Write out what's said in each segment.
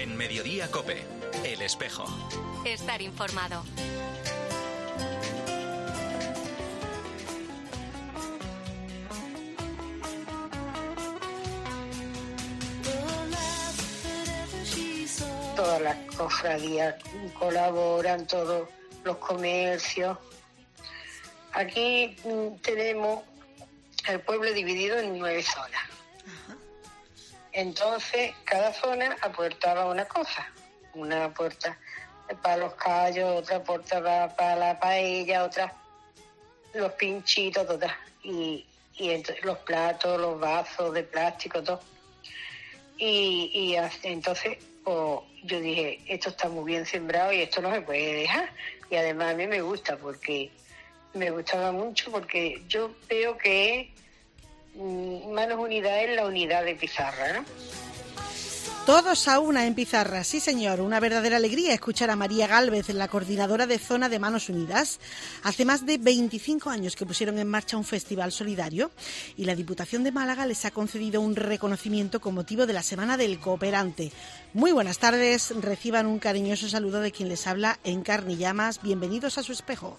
En Mediodía Cope, El Espejo. Estar informado. Todas las cofradías colaboran, todos los comercios. Aquí mm, tenemos el pueblo dividido en nueve zonas. Entonces, cada zona aportaba una cosa. Una puerta para los callos, otra puerta para, la paella, otra los pinchitos, todas. Y, y ent- los platos, los vasos de plástico, todo. Y, y entonces pues, yo dije, esto está muy bien sembrado y esto no se puede dejar. Y además a mí me gusta porque me gustaba mucho porque yo veo que mm, Manos Unidas es la unidad de pizarra, ¿no? Todos a una en pizarra, sí señor, una verdadera alegría escuchar a María Gálvez, la coordinadora de zona de Manos Unidas. Hace más de 25 años que pusieron en marcha un festival solidario y la Diputación de Málaga les ha concedido un reconocimiento con motivo de la Semana del Cooperante. Muy buenas tardes, reciban un cariñoso saludo de quien les habla en carne y llamas. Bienvenidos a su espejo.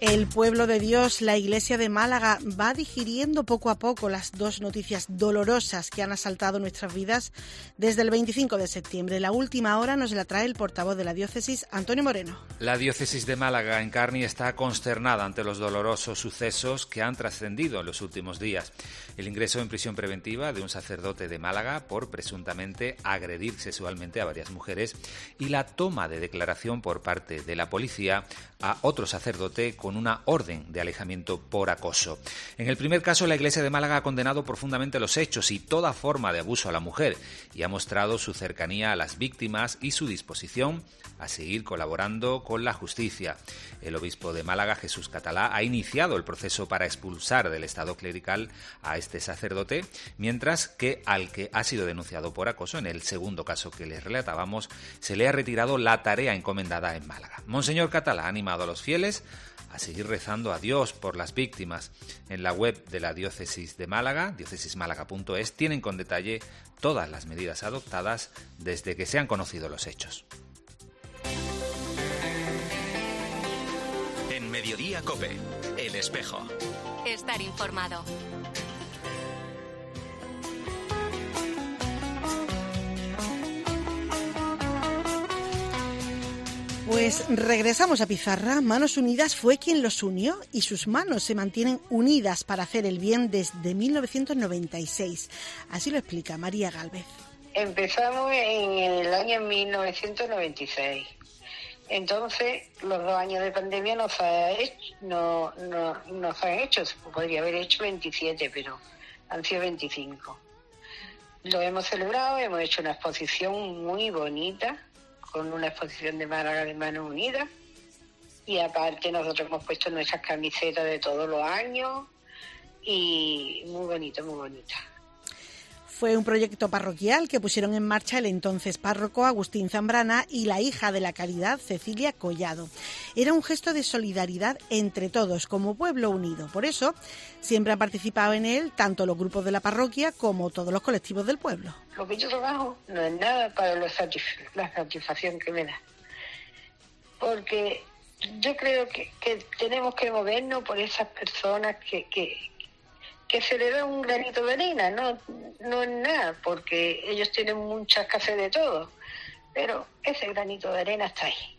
El pueblo de Dios, la Iglesia de Málaga, va digiriendo poco a poco las dos noticias dolorosas que han asaltado nuestras vidas desde el 25 de septiembre. La última hora nos la trae el portavoz de la diócesis, Antonio Moreno. La diócesis de Málaga en Carni está consternada ante los dolorosos sucesos que han trascendido en los últimos días. El ingreso en prisión preventiva de un sacerdote de Málaga por presuntamente agredir sexualmente a varias mujeres y la toma de declaración por parte de la policía a otro sacerdote con una orden de alejamiento por acoso. En el primer caso, la Iglesia de Málaga ha condenado profundamente los hechos y toda forma de abuso a la mujer y ha mostrado su cercanía a las víctimas y su disposición a seguir colaborando con la justicia. El obispo de Málaga, Jesús Catalá, ha iniciado el proceso para expulsar del estado clerical a este sacerdote, mientras que al que ha sido denunciado por acoso, en el segundo caso que les relatábamos, se le ha retirado la tarea encomendada en Málaga. Monseñor Catalá ha animado a los fieles a seguir rezando a Dios por las víctimas. En la web de la diócesis de Málaga, diócesismálaga.es, tienen con detalle todas las medidas adoptadas desde que se han conocido los hechos. En Mediodía Cope, El Espejo. Estar informado. Pues regresamos a Pizarra. Manos Unidas fue quien los unió y sus manos se mantienen unidas para hacer el bien desde 1996. Así lo explica María Galvez. Empezamos en el año 1996. Entonces, los dos años de pandemia no se, ha hecho, no, no, no se han hecho. Podría haber hecho 27, pero han sido 25. Lo hemos celebrado, hemos hecho una exposición muy bonita, con una exposición de Málaga de Manos Unidas. Y aparte nosotros hemos puesto nuestras camisetas de todos los años. Y muy bonito, muy bonita. Fue un proyecto parroquial que pusieron en marcha el entonces párroco Agustín Zambrana y la hija de la caridad Cecilia Collado. Era un gesto de solidaridad entre todos, como pueblo unido. Por eso, siempre han participado en él tanto los grupos de la parroquia como todos los colectivos del pueblo. Lo que yo trabajo no es nada para la, satisf- la satisfacción que me da. Porque yo creo que, que tenemos que movernos por esas personas que, que, que se le da un granito de arena, no, no es nada, porque ellos tienen mucha escasez de todo. Pero ese granito de arena está ahí.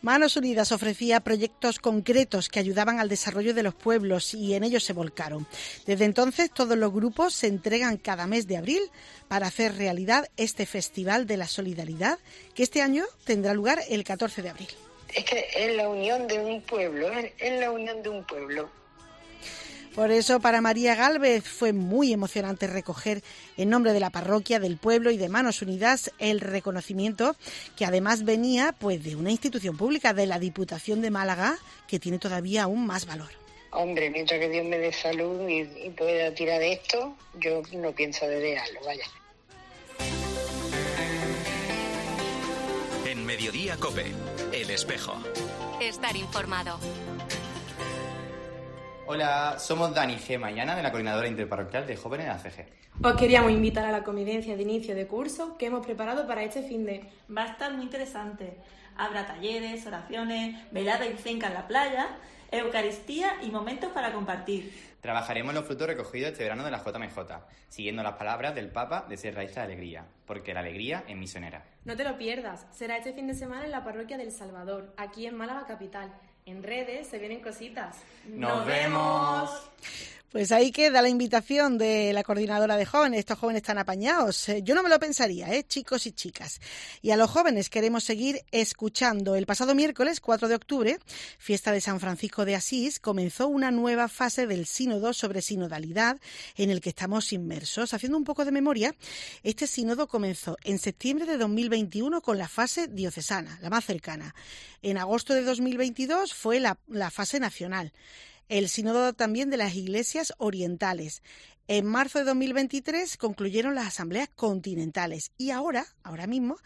Manos Unidas ofrecía proyectos concretos que ayudaban al desarrollo de los pueblos y en ellos se volcaron. Desde entonces todos los grupos se entregan cada mes de abril para hacer realidad este Festival de la Solidaridad que este año tendrá lugar el 14 de abril. Es que es la unión de un pueblo, es, es la unión de un pueblo. Por eso para María Gálvez fue muy emocionante recoger en nombre de la parroquia, del pueblo y de Manos Unidas el reconocimiento que además venía pues de una institución pública, de la Diputación de Málaga, que tiene todavía aún más valor. Hombre, mientras que Dios me dé salud y, y pueda tirar de esto, yo no pienso de dejarlo, vaya. En Mediodía Cope, El Espejo. Estar informado. Hola, somos Dani, Gema y Ana de la Coordinadora Interparroquial de Jóvenes de ACG. Os queríamos invitar a la convivencia de inicio de curso que hemos preparado para este fin de... Va a estar muy interesante. Habrá talleres, oraciones, velada y cenca en la playa, Eucaristía y momentos para compartir. Trabajaremos los frutos recogidos este verano de la JMJ, siguiendo las palabras del Papa de ser raíz de alegría, porque la alegría es misionera. No te lo pierdas, será este fin de semana en la parroquia del Salvador, aquí en Málaga Capital. En redes se vienen cositas. ¡Nos vemos! Pues ahí queda la invitación de la coordinadora de jóvenes. Estos jóvenes están apañados. Eh, Yo no me lo pensaría, ¿eh? chicos y chicas. Y a los jóvenes queremos seguir escuchando. El pasado miércoles, 4 de octubre, fiesta de San Francisco de Asís, comenzó una nueva fase del sínodo sobre sinodalidad en el que estamos inmersos. Haciendo un poco de memoria, este sínodo comenzó en septiembre de 2021 con la fase diocesana, la más cercana. En agosto de 2022 fue la, la fase nacional el sínodo también de las iglesias orientales. En marzo de 2023 concluyeron las asambleas continentales y ahora, ahora mismo,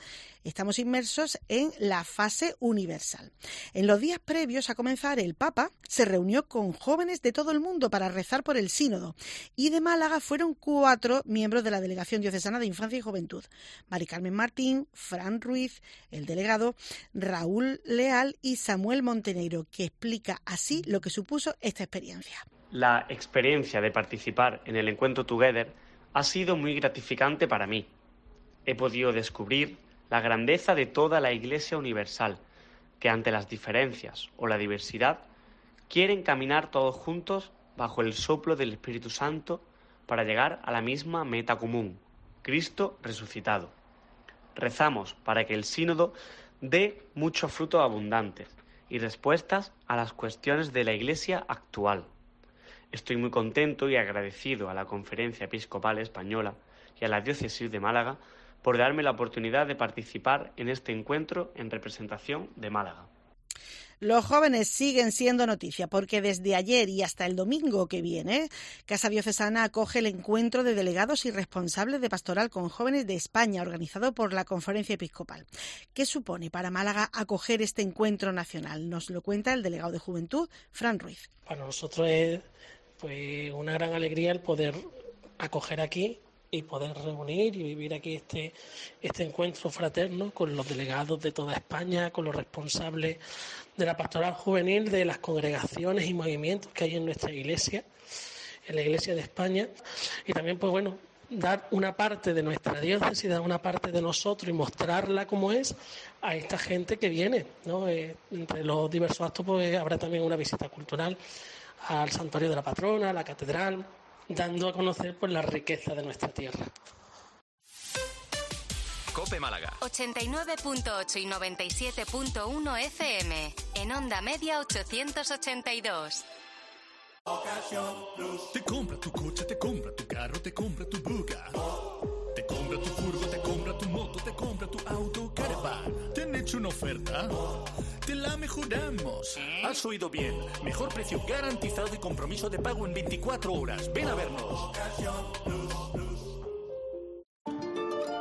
estamos inmersos en la fase universal. En los días previos a comenzar, el Papa se reunió con jóvenes de todo el mundo para rezar por el sínodo y de Málaga fueron cuatro miembros de la Delegación Diocesana de Infancia y Juventud. Mari Carmen Martín, Fran Ruiz, el delegado, Raúl Leal y Samuel Montenegro, que explica así lo que supuso esta experiencia. La experiencia de participar en el encuentro Together ha sido muy gratificante para mí. He podido descubrir la grandeza de toda la Iglesia Universal, que ante las diferencias o la diversidad quieren caminar todos juntos bajo el soplo del Espíritu Santo para llegar a la misma meta común, Cristo resucitado. Rezamos para que el sínodo dé muchos frutos abundantes y respuestas a las cuestiones de la Iglesia actual. Estoy muy contento y agradecido a la Conferencia Episcopal Española y a la Diócesis de Málaga por darme la oportunidad de participar en este encuentro en representación de Málaga. Los jóvenes siguen siendo noticia porque desde ayer y hasta el domingo que viene, Casa Diocesana acoge el encuentro de delegados y responsables de pastoral con jóvenes de España organizado por la Conferencia Episcopal. ¿Qué supone para Málaga acoger este encuentro nacional? Nos lo cuenta el delegado de Juventud, Fran Ruiz. Para nosotros es pues, una gran alegría el poder acoger aquí y poder reunir y vivir aquí este, este encuentro fraterno con los delegados de toda España, con los responsables de la pastoral juvenil, de las congregaciones y movimientos que hay en nuestra iglesia, en la iglesia de España, y también, pues bueno, dar una parte de nuestra diócesis, dar una parte de nosotros y mostrarla como es a esta gente que viene, ¿no? Eh, entre los diversos actos, pues habrá también una visita cultural al santuario de la patrona, a la catedral, dando a conocer pues, la riqueza de nuestra tierra. Cope Málaga. 89.8 y 97.1 FM. En onda media 882. Te compra tu coche, te compra tu carro, te compra tu buga. Te compra tu furgo, te compra tu moto, te compra tu auto, caravan. ¿Te han hecho una oferta? Te la mejoramos. Has oído bien. Mejor precio garantizado y compromiso de pago en 24 horas. Ven a vernos.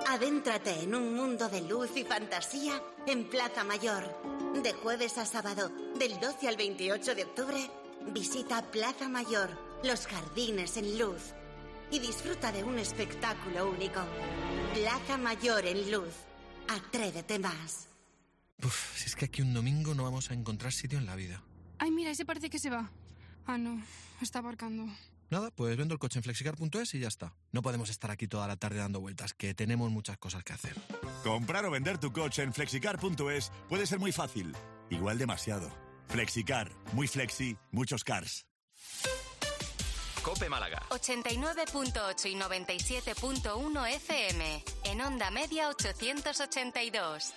Adéntrate en un mundo de luz y fantasía en Plaza Mayor. De jueves a sábado, del 12 al 28 de octubre, visita Plaza Mayor, los jardines en luz. Y disfruta de un espectáculo único. Plaza Mayor en luz. Atrévete más. Uf, si es que aquí un domingo no vamos a encontrar sitio en la vida. Ay, mira, ese parece que se va. Ah, no, está aparcando. Nada, pues vendo el coche en flexicar.es y ya está. No podemos estar aquí toda la tarde dando vueltas, que tenemos muchas cosas que hacer. Comprar o vender tu coche en flexicar.es puede ser muy fácil, igual demasiado. Flexicar, muy flexi, muchos cars. Cope Málaga. 89.8 y 97.1 FM. En onda media 882.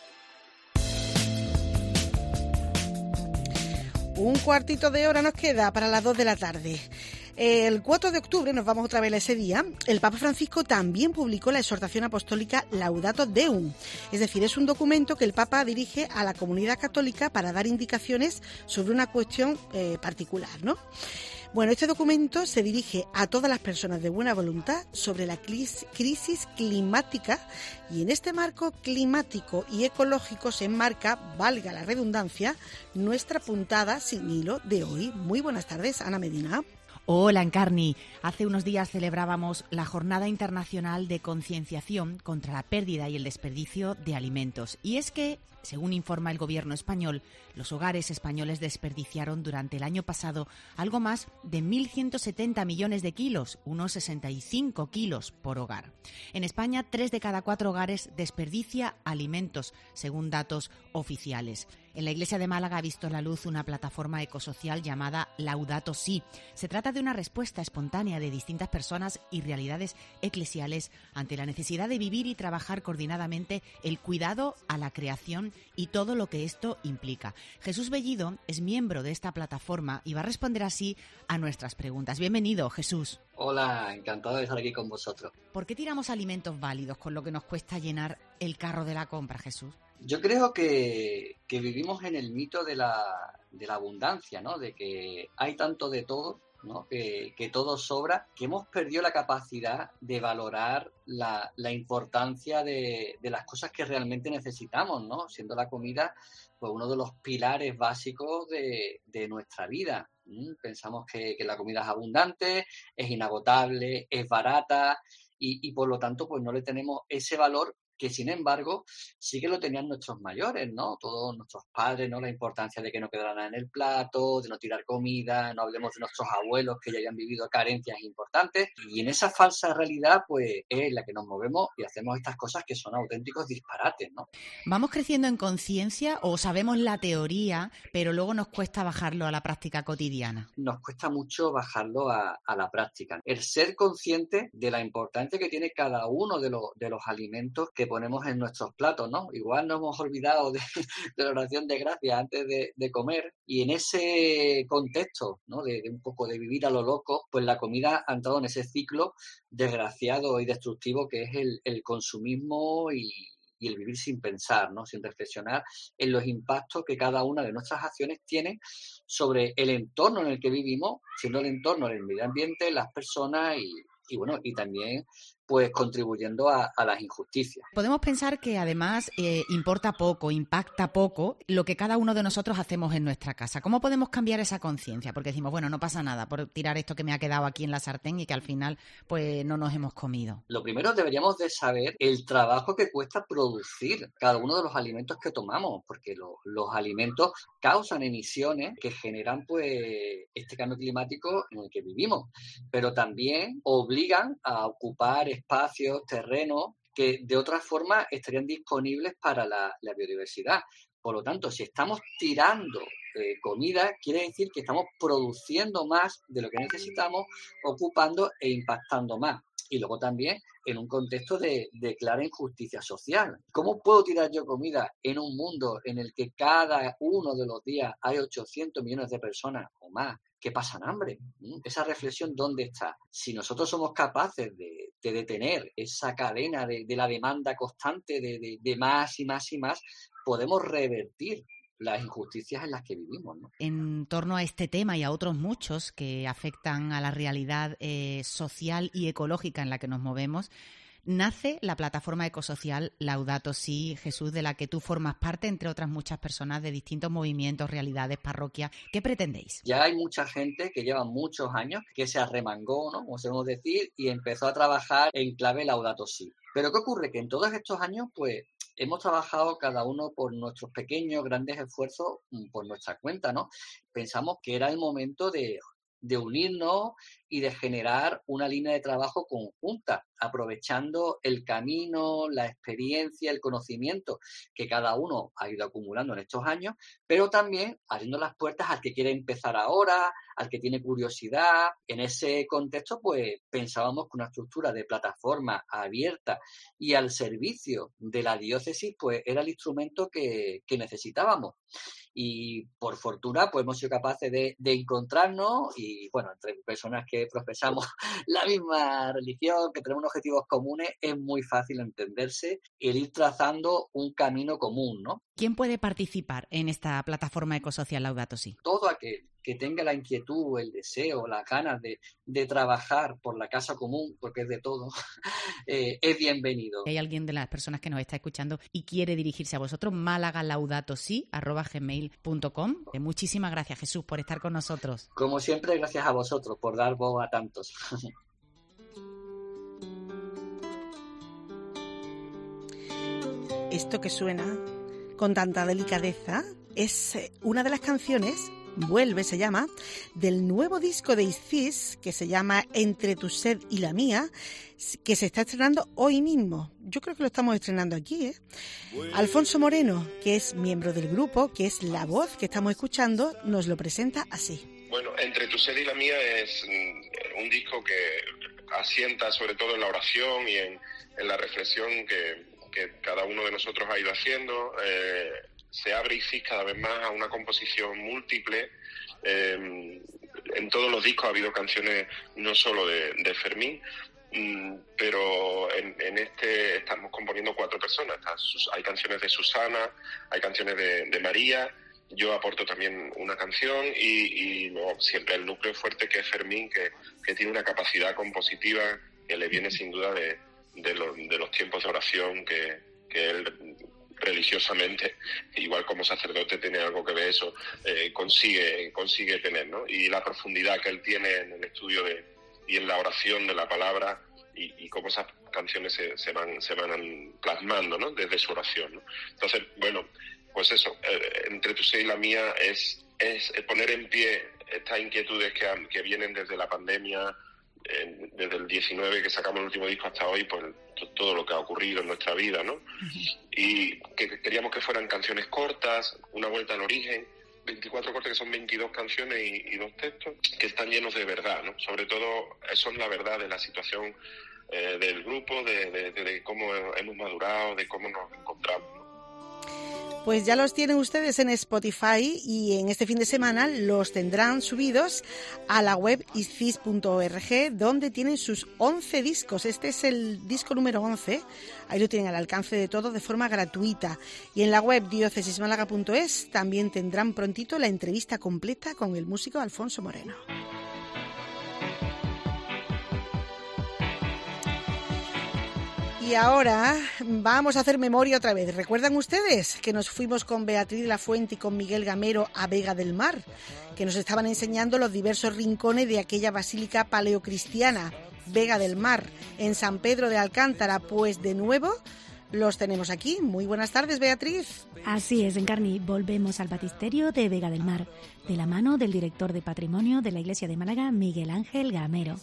Un cuartito de hora nos queda para las 2 de la tarde. El 4 de octubre, nos vamos otra vez a ese día, el Papa Francisco también publicó la exhortación apostólica Laudato Deum. Es decir, es un documento que el Papa dirige a la comunidad católica para dar indicaciones sobre una cuestión eh, particular, ¿no? Bueno, este documento se dirige a todas las personas de buena voluntad sobre la crisis climática y en este marco climático y ecológico se enmarca, valga la redundancia, nuestra puntada sin hilo de hoy. Muy buenas tardes, Ana Medina. Hola, Encarni. Hace unos días celebrábamos la Jornada Internacional de Concienciación contra la Pérdida y el Desperdicio de Alimentos. Y es que según informa el gobierno español, los hogares españoles desperdiciaron durante el año pasado algo más de 1.170 millones de kilos, unos 65 kilos por hogar. En España, tres de cada cuatro hogares desperdicia alimentos, según datos oficiales. En la iglesia de Málaga ha visto la luz una plataforma ecosocial llamada Laudato Si. Se trata de una respuesta espontánea de distintas personas y realidades eclesiales ante la necesidad de vivir y trabajar coordinadamente el cuidado a la creación y todo lo que esto implica. Jesús Bellido es miembro de esta plataforma y va a responder así a nuestras preguntas. Bienvenido, Jesús. Hola, encantado de estar aquí con vosotros. ¿Por qué tiramos alimentos válidos con lo que nos cuesta llenar el carro de la compra, Jesús? Yo creo que, vivimos en el mito de la, de la abundancia, ¿no? De que hay tanto de todo ¿no? Que, todo sobra, que hemos perdido la capacidad de valorar la, importancia de, las cosas que realmente necesitamos, ¿no? siendo la comida pues, uno de los pilares básicos de, nuestra vida. Pensamos que, la comida es abundante, es inagotable, es barata y, y, por lo tanto pues no le tenemos ese valor que sin embargo sí que lo tenían nuestros mayores, ¿no? Todos nuestros padres, ¿no? La importancia de que no quedara nada en el plato, de no tirar comida, no hablemos de nuestros abuelos que ya hayan vivido carencias importantes. Y en esa falsa realidad, pues es la que nos movemos y hacemos estas cosas que son auténticos disparates, ¿no? ¿Vamos creciendo en conciencia o sabemos la teoría, pero luego nos cuesta bajarlo a la práctica cotidiana? Nos cuesta mucho bajarlo a, la práctica. El ser consciente de la importancia que tiene cada uno de, los, de los alimentos que ponemos en nuestros platos, ¿no? Igual nos hemos olvidado de, la oración de gracias antes de, comer y en ese contexto, ¿no? De, un poco de vivir a lo loco, pues la comida ha entrado en ese ciclo desgraciado y destructivo que es el, consumismo y, el vivir sin pensar, ¿no? sin reflexionar en los impactos que cada una de nuestras acciones tiene sobre el entorno en el que vivimos, siendo el entorno el medio ambiente, las personas y bueno, y también pues contribuyendo a, las injusticias. Podemos pensar que además eh, importa poco, impacta poco lo que cada uno de nosotros hacemos en nuestra casa. ¿Cómo podemos cambiar esa conciencia? Porque decimos, bueno, no pasa nada por tirar esto que me ha quedado aquí en la sartén y que al final pues no nos hemos comido. Lo primero deberíamos de saber el trabajo que cuesta producir cada uno de los alimentos que tomamos, porque los alimentos causan emisiones que generan pues este cambio climático en el que vivimos, pero también obligan a ocupar espacios, terrenos que de otra forma estarían disponibles para la, biodiversidad. Por lo tanto, si estamos tirando eh, comida, quiere decir que estamos produciendo más de lo que necesitamos, ocupando e impactando más. Y luego también en un contexto de, clara injusticia social. ¿Cómo puedo tirar yo comida en un mundo en el que cada uno de los días hay 800 millones de personas o más que pasan hambre. Esa reflexión, ¿dónde está? Si nosotros somos capaces de, detener esa cadena de, la demanda constante de, más y más y más, podemos revertir las injusticias en las que vivimos. En torno a este tema y a otros muchos que afectan a la realidad eh, social y ecológica en la que nos movemos, nace la plataforma ecosocial Laudato Si, Jesús, de la que tú formas parte, entre otras muchas personas de distintos movimientos, realidades, parroquias. ¿Qué pretendéis? Ya hay mucha gente que lleva muchos años que se arremangó, ¿no? Como solemos decir, y empezó a trabajar en clave Laudato Si. Pero ¿qué ocurre? Que en todos estos años, pues hemos trabajado cada uno por nuestros pequeños, grandes esfuerzos, mm, por nuestra cuenta, ¿no? Pensamos que era el momento de, de unirnos y de generar una línea de trabajo conjunta, aprovechando el camino, la experiencia, el conocimiento que cada uno ha ido acumulando en estos años, pero también abriendo las puertas al que quiere empezar ahora, al que tiene curiosidad. En ese contexto, pues pensábamos que una estructura de plataforma abierta y al servicio de la diócesis, pues era el instrumento que, que necesitábamos y por fortuna pues hemos sido capaces de, de, encontrarnos y bueno, entre personas que profesamos la misma religión, que tenemos objetivos comunes, es muy fácil entenderse el ir trazando un camino común, ¿no? ¿Quién puede participar en esta plataforma ecosocial Laudato Si? Todo aquel que tenga la inquietud, el deseo, las ganas de, de trabajar por la casa común, porque es de todo, eh, es bienvenido. hay alguien de las personas que nos está escuchando y quiere dirigirse a vosotros, málagalaudatosí.com. Eh, muchísimas gracias, Jesús, por estar con nosotros. Como siempre, gracias a vosotros por dar voz a tantos. Esto que suena con tanta delicadeza es eh, una de las canciones Vuelve se llama, del nuevo disco de Isis que se llama Entre tu sed y la mía, que se está estrenando hoy mismo. Yo creo que lo estamos estrenando aquí, ¿eh? Alfonso Moreno, que es miembro del grupo, que es la voz que estamos escuchando, nos lo presenta así. Bueno, Entre tu sed y la mía es mm, un disco que asienta sobre todo en la oración y en, la reflexión que, cada uno de nosotros ha ido haciendo. Eh, se abre ISIS cada vez más a una composición múltiple. Em, en todos los discos ha habido canciones no solo de, Fermín, mm, pero en, este estamos componiendo cuatro personas. hay canciones de Susana, hay canciones de, María, yo aporto también una canción y, siempre el núcleo fuerte que es Fermín, que, tiene una capacidad compositiva que le viene sin duda de, los, tiempos de oración que, que él religiosamente, igual como sacerdote tiene algo que ver eso, eh, consigue, consigue tener, ¿no? Y la profundidad que él tiene en el estudio de, y en la oración de la palabra y, cómo esas canciones se, van, se van plasmando, ¿no? Desde su oración, ¿no? Entonces, bueno, pues eso, eh, entre tu sé y la mía es, es poner en pie estas inquietudes que, que vienen desde la pandemia, desde el 19 que sacamos el último disco hasta hoy, pues todo lo que ha ocurrido en nuestra vida, ¿no? Y que queríamos que fueran canciones cortas, una vuelta al origen, 24 cortes que son 22 canciones y, dos textos que están llenos de verdad, ¿no? Sobre todo, eso es la verdad de la situación eh, del grupo, de cómo hemos madurado, de cómo nos encontramos. Pues ya los tienen ustedes en Spotify y en este fin de semana los tendrán subidos a la web iscis.org donde tienen sus 11 discos. Este es el disco número 11. Ahí lo tienen al alcance de todo de forma gratuita. Y en la web diocesismálaga.es también tendrán prontito la entrevista completa con el músico Alfonso Moreno. Y ahora vamos a hacer memoria otra vez. ¿Recuerdan ustedes que nos fuimos con Beatriz La Fuente y con Miguel Gamero a Vega del Mar? Que nos estaban enseñando los diversos rincones de aquella basílica paleocristiana, Vega del Mar, en San Pedro de Alcántara. Pues de nuevo los tenemos aquí. Muy buenas tardes, Beatriz. Así es, Encarni. Volvemos al batisterio de Vega del Mar, de la mano del director de patrimonio de la Iglesia de Málaga, Miguel Ángel Gamero.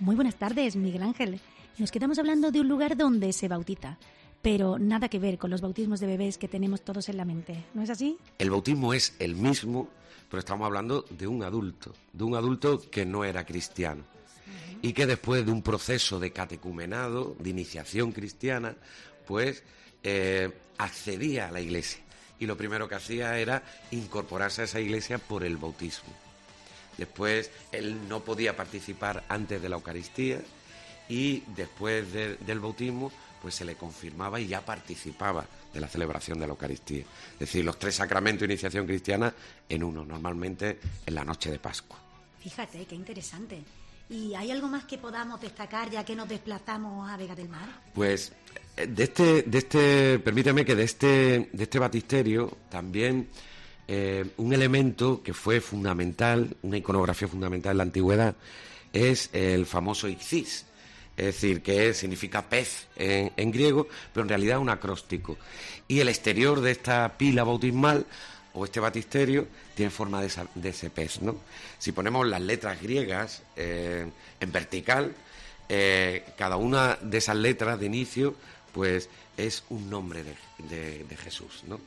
Muy buenas tardes, Miguel Ángel. Nos quedamos hablando de un lugar donde se bautiza, pero nada que ver con los bautismos de bebés que tenemos todos en la mente, ¿no es así? El bautismo es el mismo, pero estamos hablando de un adulto, de un adulto que no era cristiano y que después de un proceso de catecumenado, de iniciación cristiana, pues eh, accedía a la iglesia. Y lo primero que hacía era incorporarse a esa iglesia por el bautismo. Después él no podía participar antes de la Eucaristía, y después del bautismo pues se le confirmaba y ya participaba de la celebración de la Eucaristía. Es decir, los tres sacramentos de iniciación cristiana en uno, normalmente en la noche de Pascua. Fíjate, qué interesante. ¿Y hay algo más que podamos destacar ya que nos desplazamos a Vega del Mar? Pues eh, de este, de este, permíteme que de este, de este batisterio también eh, un elemento que fue fundamental, una iconografía fundamental en la antigüedad, es el famoso Ixis, es decir, que significa pez en, griego, pero en realidad un acróstico. Y el exterior de esta pila bautismal o este batisterio tiene forma de, ese pez. ¿no? Si ponemos las letras griegas eh, en vertical, eh, cada una de esas letras de inicio, pues es un nombre de, Jesús, ¿no?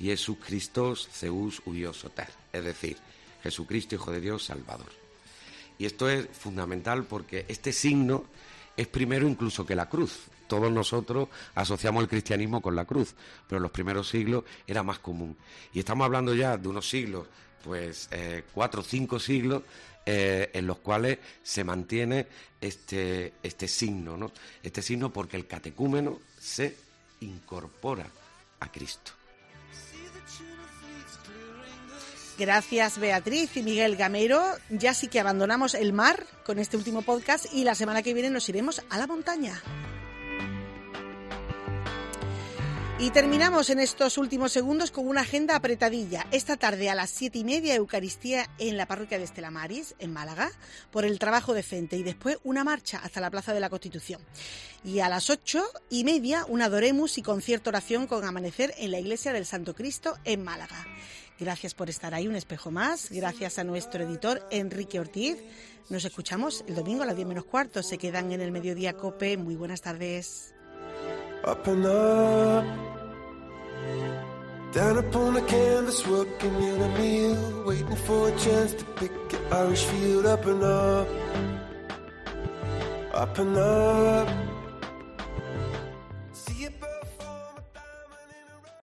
Y es Christos Zeus Soter, es decir, Jesucristo, Hijo de Dios, Salvador. Y esto es fundamental porque este signo es primero incluso que la cruz. Todos nosotros asociamos el cristianismo con la cruz, pero en los primeros siglos era más común. Y estamos hablando ya de unos siglos, pues eh, cuatro o cinco siglos, eh, en los cuales se mantiene este, este signo, ¿no? Este signo porque el catecúmeno se incorpora a Cristo. Gracias Beatriz y Miguel Gamero. Ya sí que abandonamos el mar con este último podcast y la semana que viene nos iremos a la montaña. Y terminamos en estos últimos segundos con una agenda apretadilla. Esta tarde a las siete y media, Eucaristía en la parroquia de Estela Maris, en Málaga, por el trabajo decente. Y después una marcha hasta la Plaza de la Constitución. Y a las ocho y media, una Doremus y concierto oración con amanecer en la Iglesia del Santo Cristo en Málaga. Gracias por estar ahí, un espejo más. Gracias a nuestro editor Enrique Ortiz. Nos escuchamos el domingo a las diez menos cuarto. Se quedan en el mediodía Cope. Muy buenas tardes. up and up. Down upon the canvas, working in a meal, waiting for a chance to pick your Irish field. Up and up, up and up.